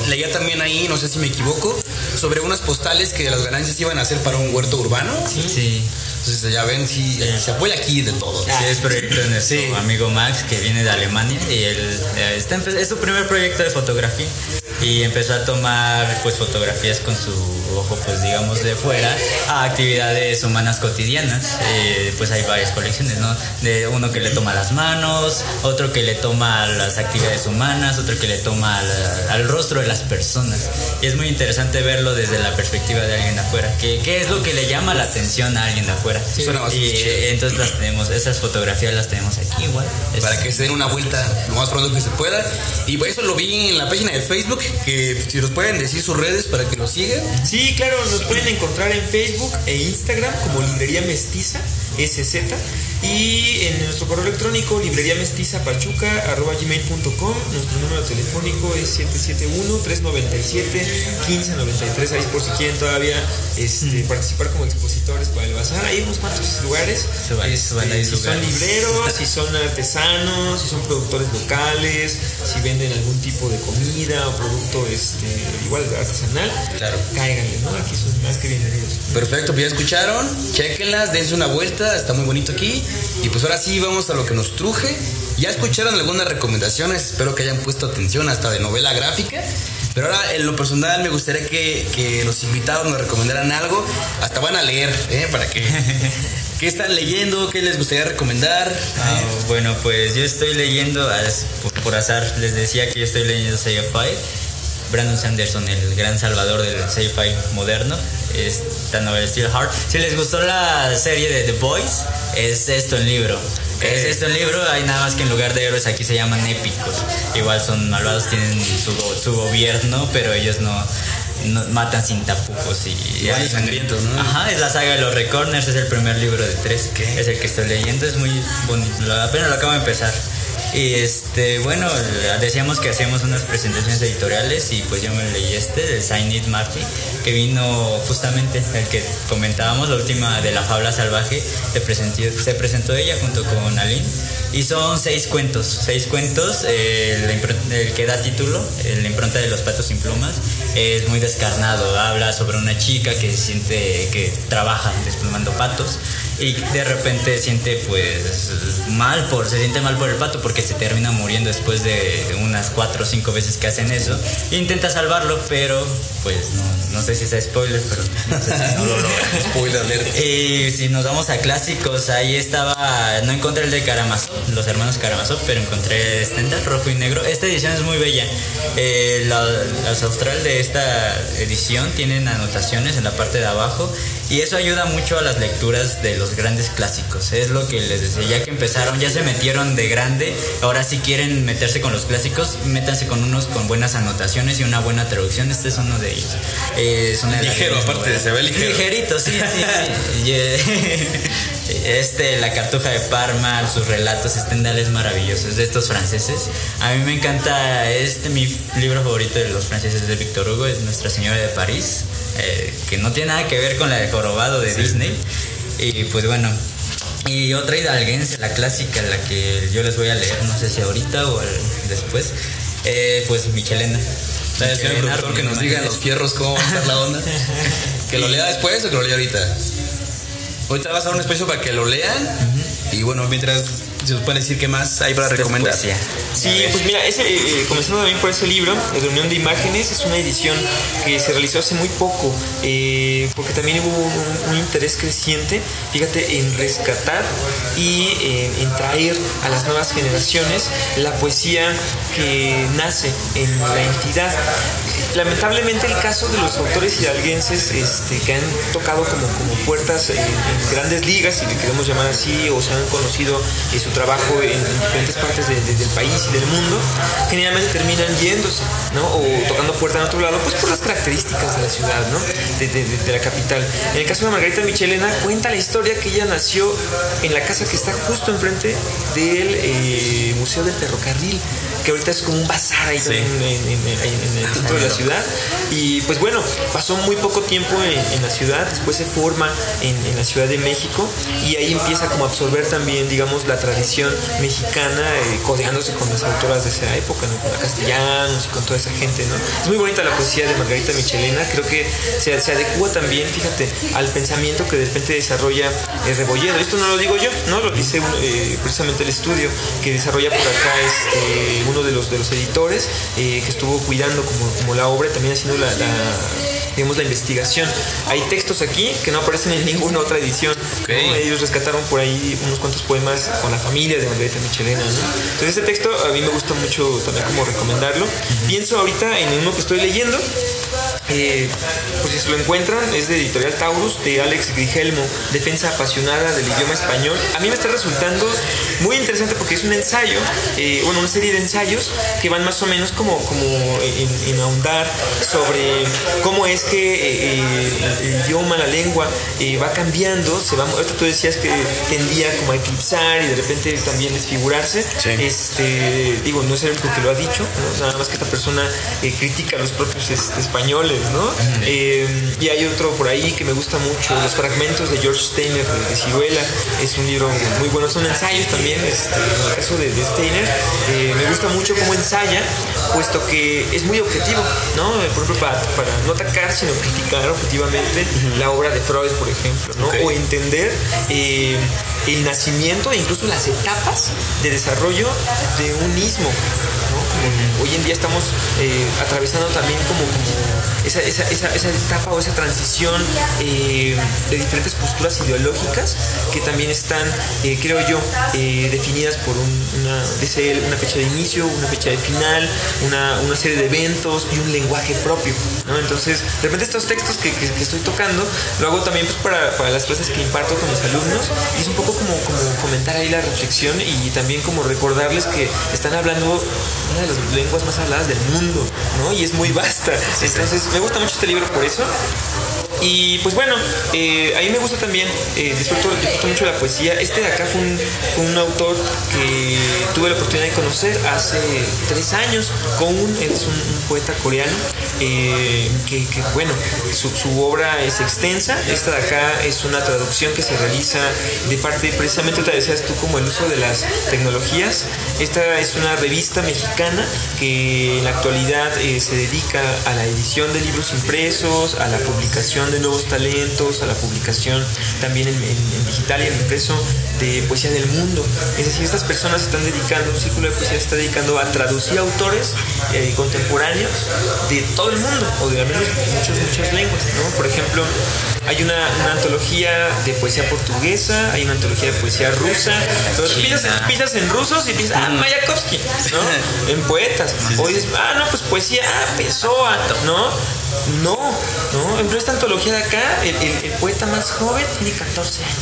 leía también ahí, no sé si me equivoco, sobre unas postales que las ganancias iban a hacer para un huerto urbano. Sí. Entonces ya ven, si se apoya aquí de todo. Sí, es proyecto de nuestro amigo Max que viene de Alemania y él eh, está empe- es su primer proyecto de fotografía y empezó a tomar pues fotografías con su ojo pues digamos de fuera a actividades humanas cotidianas. Eh, pues hay varias colecciones no de uno que le toma las manos otro que le toma las actividades humanas otro que le toma al, al rostro de las personas. Y es muy interesante verlo desde la perspectiva de alguien de afuera que qué es lo que le llama la atención a alguien de afuera. Suena y eh, entonces las tenemos, esas fotografías las tenemos aquí igual. Es- para que se den una vuelta lo más pronto que se pueda. Y pues eso lo vi en la página de Facebook, que si nos pueden decir sus redes para que lo sigan. Sí, claro, nos pueden encontrar en Facebook e Instagram como Librería Mestiza SZ. Y en nuestro correo electrónico, librería mestiza pachuca arroba gmail.com. Nuestro número telefónico es 771-397-1593. Ahí por si quieren todavía este, participar como expositores para el bazar. Hay unos cuantos lugares. Se van- se van a ir si son libreros, si son artesanos, si son productores locales, si venden algún tipo de comida o producto este, igual artesanal. Claro. Cáiganle, ¿no? Aquí son más que bienvenidos. Perfecto, pues ya escucharon, chequenlas, dense una vuelta, está muy bonito aquí. Y pues ahora sí vamos a lo que nos truje. Ya escucharon algunas recomendaciones, espero que hayan puesto atención hasta de novela gráfica. Pero ahora en lo personal me gustaría que, que los invitados nos recomendaran algo, hasta van a leer, ¿eh? Para que... ¿Qué están leyendo? ¿Qué les gustaría recomendar? Ah, bueno, pues yo estoy leyendo, por azar, les decía que yo estoy leyendo sci-fi. Brandon Sanderson, el gran salvador del sci-fi moderno. Esta novela Steel Heart. Si les gustó la serie de The Boys, es esto en libro. Es esto en libro, hay nada más que en lugar de héroes aquí se llaman épicos. Igual son malvados, tienen su, su gobierno, pero ellos no, no- matan sin tapujos y Igual hay- es sangriento, ¿no? Ajá, es la saga de los Recorners, es el primer libro de tres, es el que estoy leyendo, es muy bonito, apenas lo acabo de empezar. Y este, bueno, decíamos que hacíamos unas presentaciones editoriales y pues yo me leí este, de Sign It Marty, que vino justamente el que comentábamos, la última de la fabla salvaje, se presentó, se presentó ella junto con Aline. Y son seis cuentos, seis cuentos, eh, el que da título, eh, la impronta de los patos sin plumas, es muy descarnado, habla sobre una chica que siente que trabaja desplumando patos y de repente siente pues mal por, se siente mal por el pato porque se termina muriendo después de unas cuatro o cinco veces que hacen eso. E intenta salvarlo, pero pues no, no sé si es spoiler, pero no sé si no lo logra. Spoiler alert. Y si nos vamos a clásicos, ahí estaba, no encontré el de Karamazov, los hermanos Karamazov, pero encontré Stendhal, rojo y negro. Esta edición es muy bella. Eh, la- las austral de esta edición tienen anotaciones en la parte de abajo y eso ayuda mucho a las lecturas de los grandes clásicos. Es lo que les decía, ya que empezaron, ya se metieron de grande, ahora si quieren meterse con los clásicos, métanse con unos con buenas anotaciones y una buena traducción. Este es uno de ellos. Eh, es una Ligero, aparte, novelas. se ve ligero. Ligerito, sí, sí. sí. Este, La Cartuja de Parma, sus relatos, Stendhal es maravilloso, es de estos franceses. A mí me encanta, este mi libro favorito de los franceses de Victor Hugo, es Nuestra Señora de París, eh, que no tiene nada que ver con la de Jorobado de Disney. Y pues bueno, y otra hidalguense, la clásica, la que yo les voy a leer, no sé si ahorita o después, eh, pues Michelena. Que nos diga en los fierros cómo va a estar la onda. ¿Que lo lea después o que lo lea ahorita? Ahorita vas a dar un espacio para que lo lean. Y bueno, mientras se nos pueden decir qué más hay para recomendar. poesía. Sí, pues mira, ese, eh, comenzando también por ese libro, de Reunión de Imágenes, es una edición que se realizó hace muy poco, eh, porque también hubo un, un interés creciente, fíjate, en rescatar y eh, en traer a las nuevas generaciones la poesía que nace en la entidad. Lamentablemente el caso de los autores hidalguenses este, que han tocado como, como puertas en, en grandes ligas, si le queremos llamar así, o se han conocido eh, su trabajo en, en diferentes partes de- de- del país y del mundo, generalmente terminan yéndose, ¿no? O tocando puerta en otro lado, pues por las características de la ciudad, ¿no? De la capital. En el caso de Margarita Michelena, cuenta la historia que ella nació en la casa que está justo enfrente del eh, Museo del Ferrocarril, que ahorita es como un bazar ahí también en, en- en- en el centro de la ciudad. Y pues bueno, pasó muy poco tiempo en, la ciudad, después se forma en, la Ciudad de México y ahí empieza como a absorber también, digamos, la tradición mexicana, eh, codeándose con las autoras de esa época, ¿no? con la Castellanos y con toda esa gente. ¿no? Es muy bonita la poesía de Margarita Michelena, creo que se, se adecua también, fíjate, al pensamiento que de repente desarrolla eh, Rebolledo. Esto no lo digo yo, no lo dice eh, precisamente el estudio que desarrolla por acá este, uno de los, de los editores eh, que estuvo cuidando como, como la obra, también haciendo la, digamos, la investigación. Hay textos aquí que no aparecen en ninguna otra edición. Ok. ¿no? Ellos rescataron por ahí unos cuantos poemas con la familia de Margarita Michelena. ¿no? Entonces este texto a mí me gusta mucho también como recomendarlo. Pienso ahorita en uno que estoy leyendo eh, pues si se lo encuentran, es de Editorial Taurus, de Alex Grigelmo, Defensa apasionada del idioma español. A mí me está resultando muy interesante porque es un ensayo, eh, bueno, una serie de ensayos que van más o menos como, como en, en ahondar sobre cómo es que eh, el, el idioma, la lengua eh, va cambiando, se va, ahorita tú decías que tendía como a eclipsar y de repente también desfigurarse. Sí. Este, digo, no es el único que lo ha dicho, ¿no? nada más que esta persona eh, critica a los propios este, españoles, ¿no? Eh, y hay otro por ahí que me gusta mucho, Los fragmentos de George Steiner de, Ciruela, es un libro muy bueno, son ensayos también, este, en el caso de, de Steiner, eh, me gusta mucho cómo ensaya, puesto que es muy objetivo, ¿no? Eh, Por ejemplo, para, para no atacar, sino criticar objetivamente la obra de Freud, por ejemplo. O entender eh, el nacimiento e incluso las etapas de desarrollo de un ismo, ¿no? Como hoy en día estamos eh, atravesando también como, como esa, esa, esa, esa etapa o esa transición eh, de diferentes posturas ideológicas que también están, eh, creo yo, eh, definidas por un- una, una fecha de inicio, una fecha de final, una, una serie de eventos y un lenguaje propio. ¿no? Entonces, de repente estos textos que, que- que estoy tocando lo hago también pues, para, para las clases que imparto con mis alumnos y es un poco como, como fomentar ahí la reflexión y también como recordarles que están hablando una de las lenguas más habladas del mundo, ¿no? Y es muy vasta. Entonces, me gusta mucho este libro por eso. Y pues bueno, eh, a mí me gusta también, eh, disfruto, disfruto mucho la poesía. Este de acá fue un, un autor que tuve la oportunidad de conocer hace tres años. Koun es un, poeta coreano eh, que, bueno, su, su obra es extensa. Esta de acá es una traducción que se realiza de parte, precisamente te decías tú, como el uso de las tecnologías. Esta es una revista mexicana que en la actualidad eh, se dedica a la edición de libros impresos, a la publicación de nuevos talentos, a la publicación también en, en- en digital y en impreso de poesía del mundo. Es decir, estas personas están dedicando, un círculo de poesía está dedicando a traducir autores eh, contemporáneos de todo el mundo, o de al menos muchas, muchas lenguas, ¿no? Por ejemplo, hay una, una antología de poesía portuguesa, hay una antología de poesía rusa, piensas, en- piensas en rusos y piensas, ah, Mayakovsky, ¿no? En poetas. O dices, ah, no, pues poesía, ah, Pessoa, ¿no? No, no, en esta antología de acá, el, el- el poeta más joven tiene 14 años,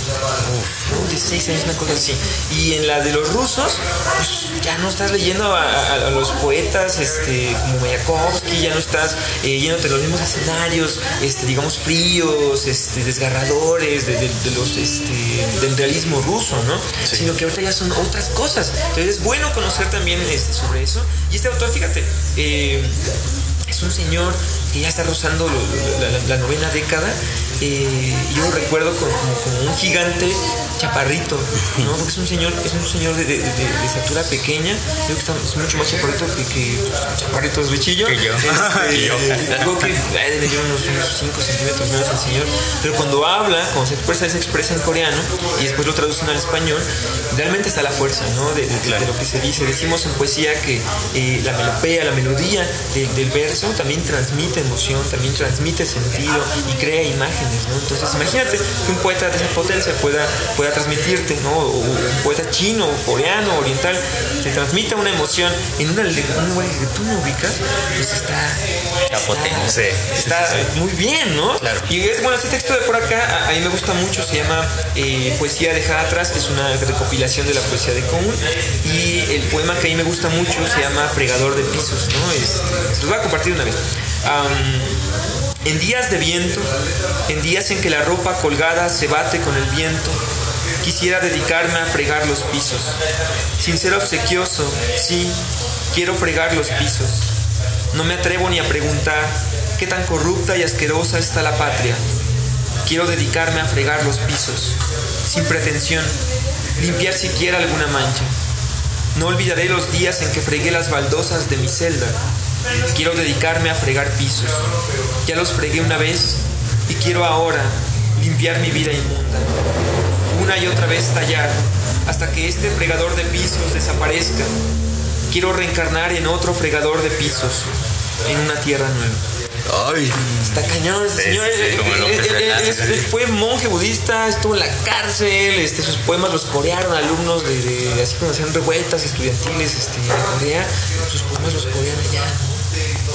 ¿no? 16 años, una cosa así. Y en la de los rusos, pues ya no estás leyendo a, a- a los poetas este, como Mayakovsky, ya no estás eh, yéndote los mismos escenarios, este, digamos, fríos, este, desgarradores de, de- de los, este, del realismo ruso, ¿no? Sino que ahorita ya son otras cosas. Entonces es bueno conocer también este, sobre eso. Y este autor, fíjate, eh, es un señor que ya está rozando la- la novena década. Eh, yo lo recuerdo como, como- como un gigante chaparrito, ¿no? Porque es un señor, es un señor de, de- de- de estatura pequeña. Creo que está, es mucho más chaparrito que, que chaparrito es bichillo. Que yo. Este, Que yo. Creo que ay, debe tener unos, 5 centímetros menos el señor. Pero cuando habla, cuando se expresa, se expresa en coreano y después lo traducen al español, realmente está la fuerza, ¿no? De, lo que se dice. Decimos en poesía que eh, la melopea, la melodía de- del verso también transmite emoción, también transmite sentido y crea imágenes, ¿no? Entonces, imagínate que un poeta de esa potencia pueda, pueda transmitirte, ¿no? O un poeta chino, coreano, oriental, te transmita una emoción en una un lenguaje que tú no ubicas, pues está. Está- Sí. Está muy bien, ¿no? Claro. Y es, bueno, este texto de por acá, a, a mí me gusta mucho, se llama eh, Poesía dejada atrás, es una recopilación de la poesía de Común. Y el poema que a mí me gusta mucho se llama Fregador de Pisos, ¿no? Es, los voy a compartir una vez. En días de viento, en días en que la ropa colgada se bate con el viento, quisiera dedicarme a fregar los pisos. Sin ser obsequioso, sí, quiero fregar los pisos. No me atrevo ni a preguntar qué tan corrupta y asquerosa está la patria. Quiero dedicarme a fregar los pisos, sin pretensión, limpiar siquiera alguna mancha. No olvidaré los días en que fregué las baldosas de mi celda. Quiero dedicarme a fregar pisos. Ya los fregué una vez y quiero ahora limpiar mi vida inmunda. Una y otra vez tallar hasta que este fregador de pisos desaparezca. Quiero reencarnar en otro fregador de pisos, en una tierra nueva. Ay, Está cañón ese Sí, señor. sí, Eh, eh, eh, es- fue monje budista, estuvo en la cárcel, este, sus poemas los corearon alumnos de, de- así cuando hacían revueltas estudiantiles este, en Corea, sus poemas los corean allá.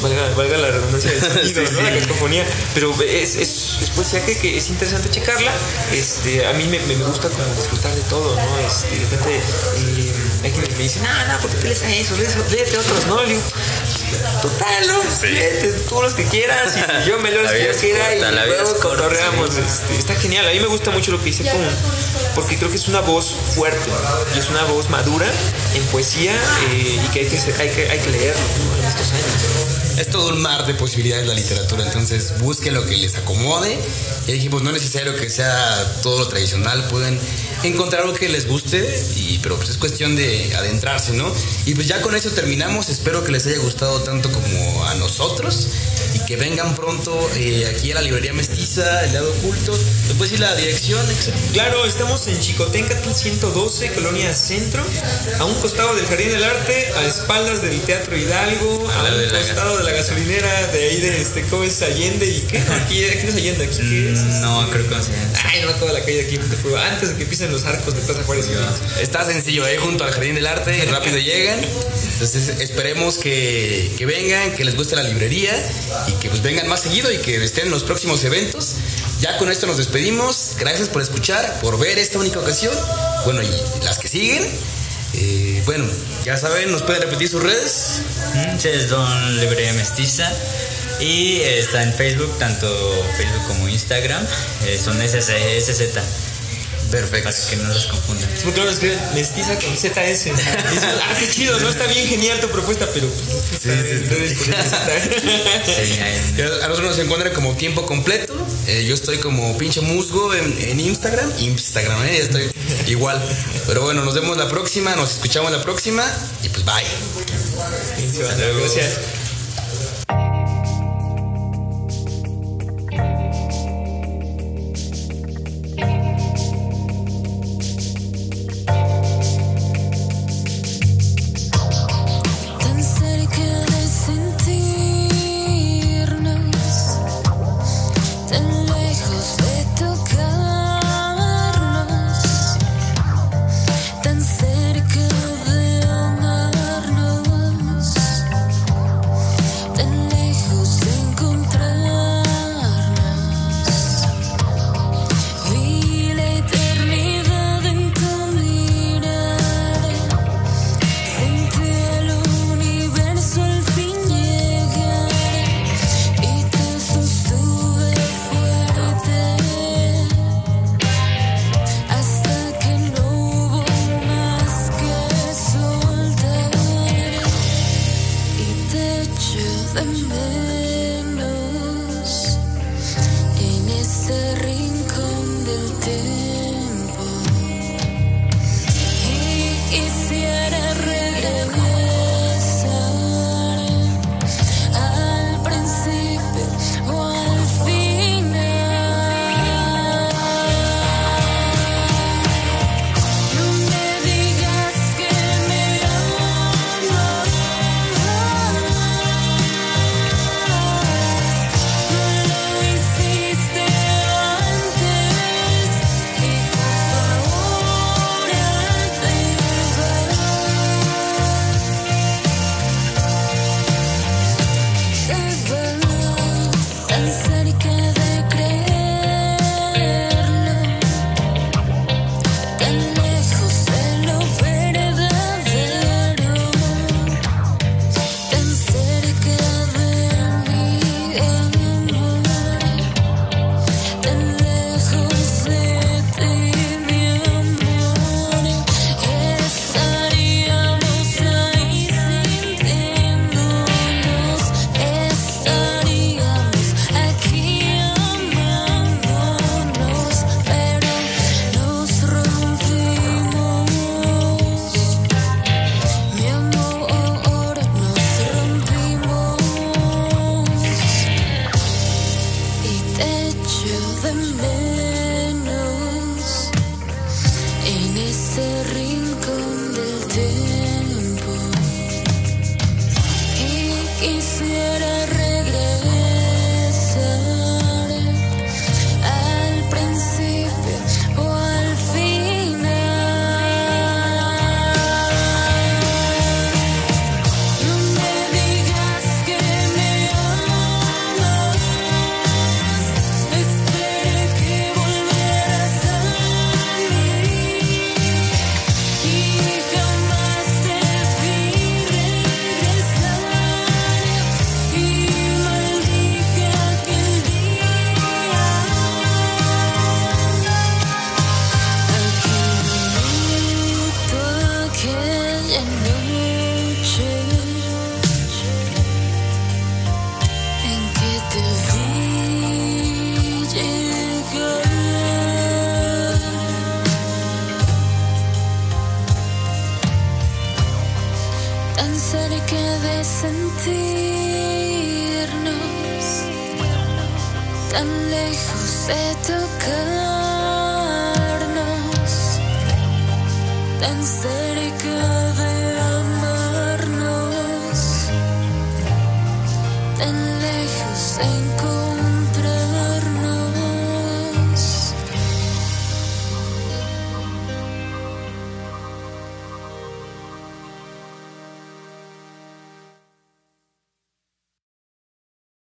Valga, valga la redundancia del sonido, Sí, ¿no? sí. La cacofonía. Pero es, es, es poesía que, que es interesante checarla. Este, a mí me, me gusta como disfrutar de todo, ¿no? Este, de repente eh, hay quienes me dicen, no, no, ¿por qué te lees a eso? Léete, léete otros, ¿no? Le digo, total, ¿no? Léete tú los que quieras y yo me leo los La que yo quiera y luego cotorreamos. sí. Este, está genial. A mí me gusta mucho lo que dice Pum, porque creo que es una voz fuerte y es una voz madura en poesía eh, y que hay que, hay que, hay que leerlo ¿no? en estos años. Es todo un mar de posibilidades la literatura, entonces busquen lo que les acomode. Y dijimos, no es necesario que sea todo lo tradicional, pueden encontrar algo que les guste, y, pero pues es cuestión de adentrarse, ¿no? Y pues ya con eso terminamos, espero que les haya gustado tanto como a nosotros y que vengan pronto eh, aquí a la librería mestiza, el lado oculto. Después sí la dirección? Claro, estamos en Chicotencatl 112, Colonia Centro, a un costado del Jardín del Arte, a espaldas del Teatro Hidalgo, a lado un costado de la gasolinera de ahí de este, ¿cómo es Allende? ¿Y qué? Aquí, aquí no es Allende, aquí qué es. No, creo que no sé. Ay, no me acuerdo la calle de aquí, antes de que empiecen los arcos de Plaza Juárez. Está sencillo, ahí junto al Jardín del Arte, rápido llegan. Entonces esperemos que, que vengan, que les guste la librería y que pues vengan más seguido y que estén en los próximos eventos. Ya con esto nos despedimos. Gracias por escuchar, por ver esta única ocasión. Bueno, y las que siguen. Eh, bueno, ya saben, nos pueden repetir sus redes. Es Don Librería Mestiza. Y está en Facebook, tanto Facebook como Instagram. Eh, son SC, SZ, Perfecto. para que no los confundan. Es muy claro, escriben mestiza con ZS. Dices, ah, qué chido, ¿no? Está bien genial tu propuesta, pero pues. Sí, ahí- Ya A nosotros nos encuentran como tiempo completo. Eh, yo estoy como pinche musgo en, en Instagram. Instagram, eh, ya estoy igual. Pero bueno, nos vemos la próxima, nos escuchamos la próxima y pues bye. Gracias.